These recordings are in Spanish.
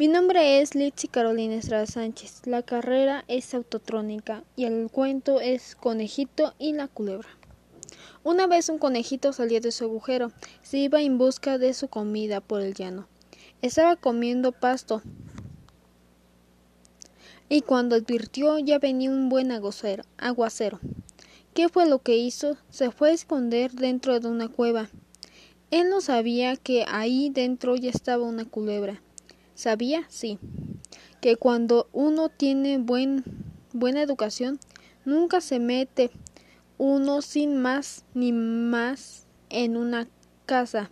Mi nombre es Litsi Carolina Estrada Sánchez. La carrera es autotrónica y el cuento es Conejito y la culebra. Una vez un conejito salió de su agujero. Se iba en busca de su comida por el llano. Estaba comiendo pasto. Y cuando advirtió ya venía un buen aguacero. ¿Qué fue lo que hizo? Se fue a esconder dentro de una cueva. Él no sabía que ahí dentro ya estaba una culebra. ¿Sabía? Sí. Que cuando uno tiene buen, buena educación, nunca se mete uno sin más ni más en una casa,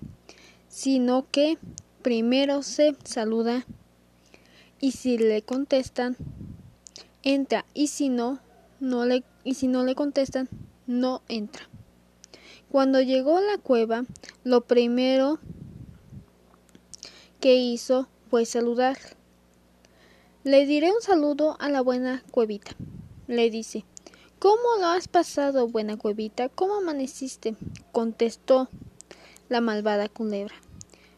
sino que primero se saluda y si le contestan, entra y si no, no le, y si no le contestan, no entra. Cuando llegó a la cueva, lo primero que hizo pues saludar. Le diré un saludo a la buena cuevita. Le dice, ¿Cómo lo has pasado, buena cuevita? ¿Cómo amaneciste? contestó la malvada culebra.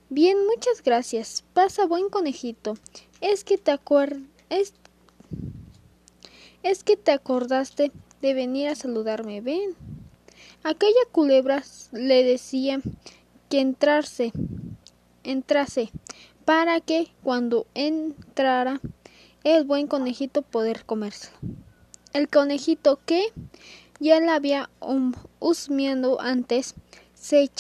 Bien, muchas gracias. Pasa, buen conejito. Es que te es... es que te acordaste de venir a saludarme. Ven. Aquella culebra le decía que entrarse, entrase, para que cuando entrara el buen conejito poder comérselo. El conejito que ya la había husmeando antes se,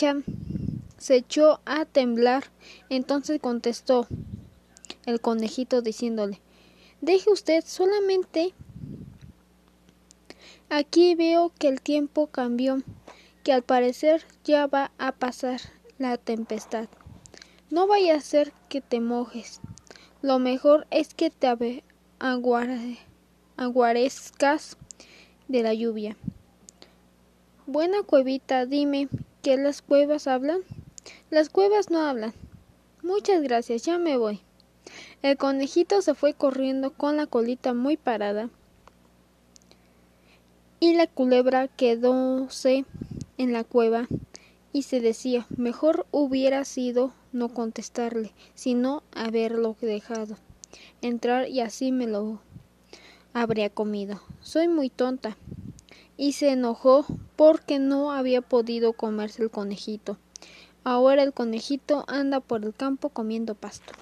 se echó a temblar. Entonces contestó el conejito diciéndole Deje usted solamente Aquí veo que el tiempo cambió, que al parecer ya va a pasar la tempestad. No vaya a ser que te mojes. Lo mejor es que te aguarezcas de la lluvia. Buena cuevita, dime, ¿que las cuevas hablan? Las cuevas no hablan. Muchas gracias, ya me voy. El conejito se fue corriendo con la colita muy parada y la culebra quedóse en la cueva y se decía mejor hubiera sido no contestarle, sino haberlo dejado entrar y así me lo habría comido. Soy muy tonta. Y se enojó porque no había podido comerse el conejito. Ahora el conejito anda por el campo comiendo pasto.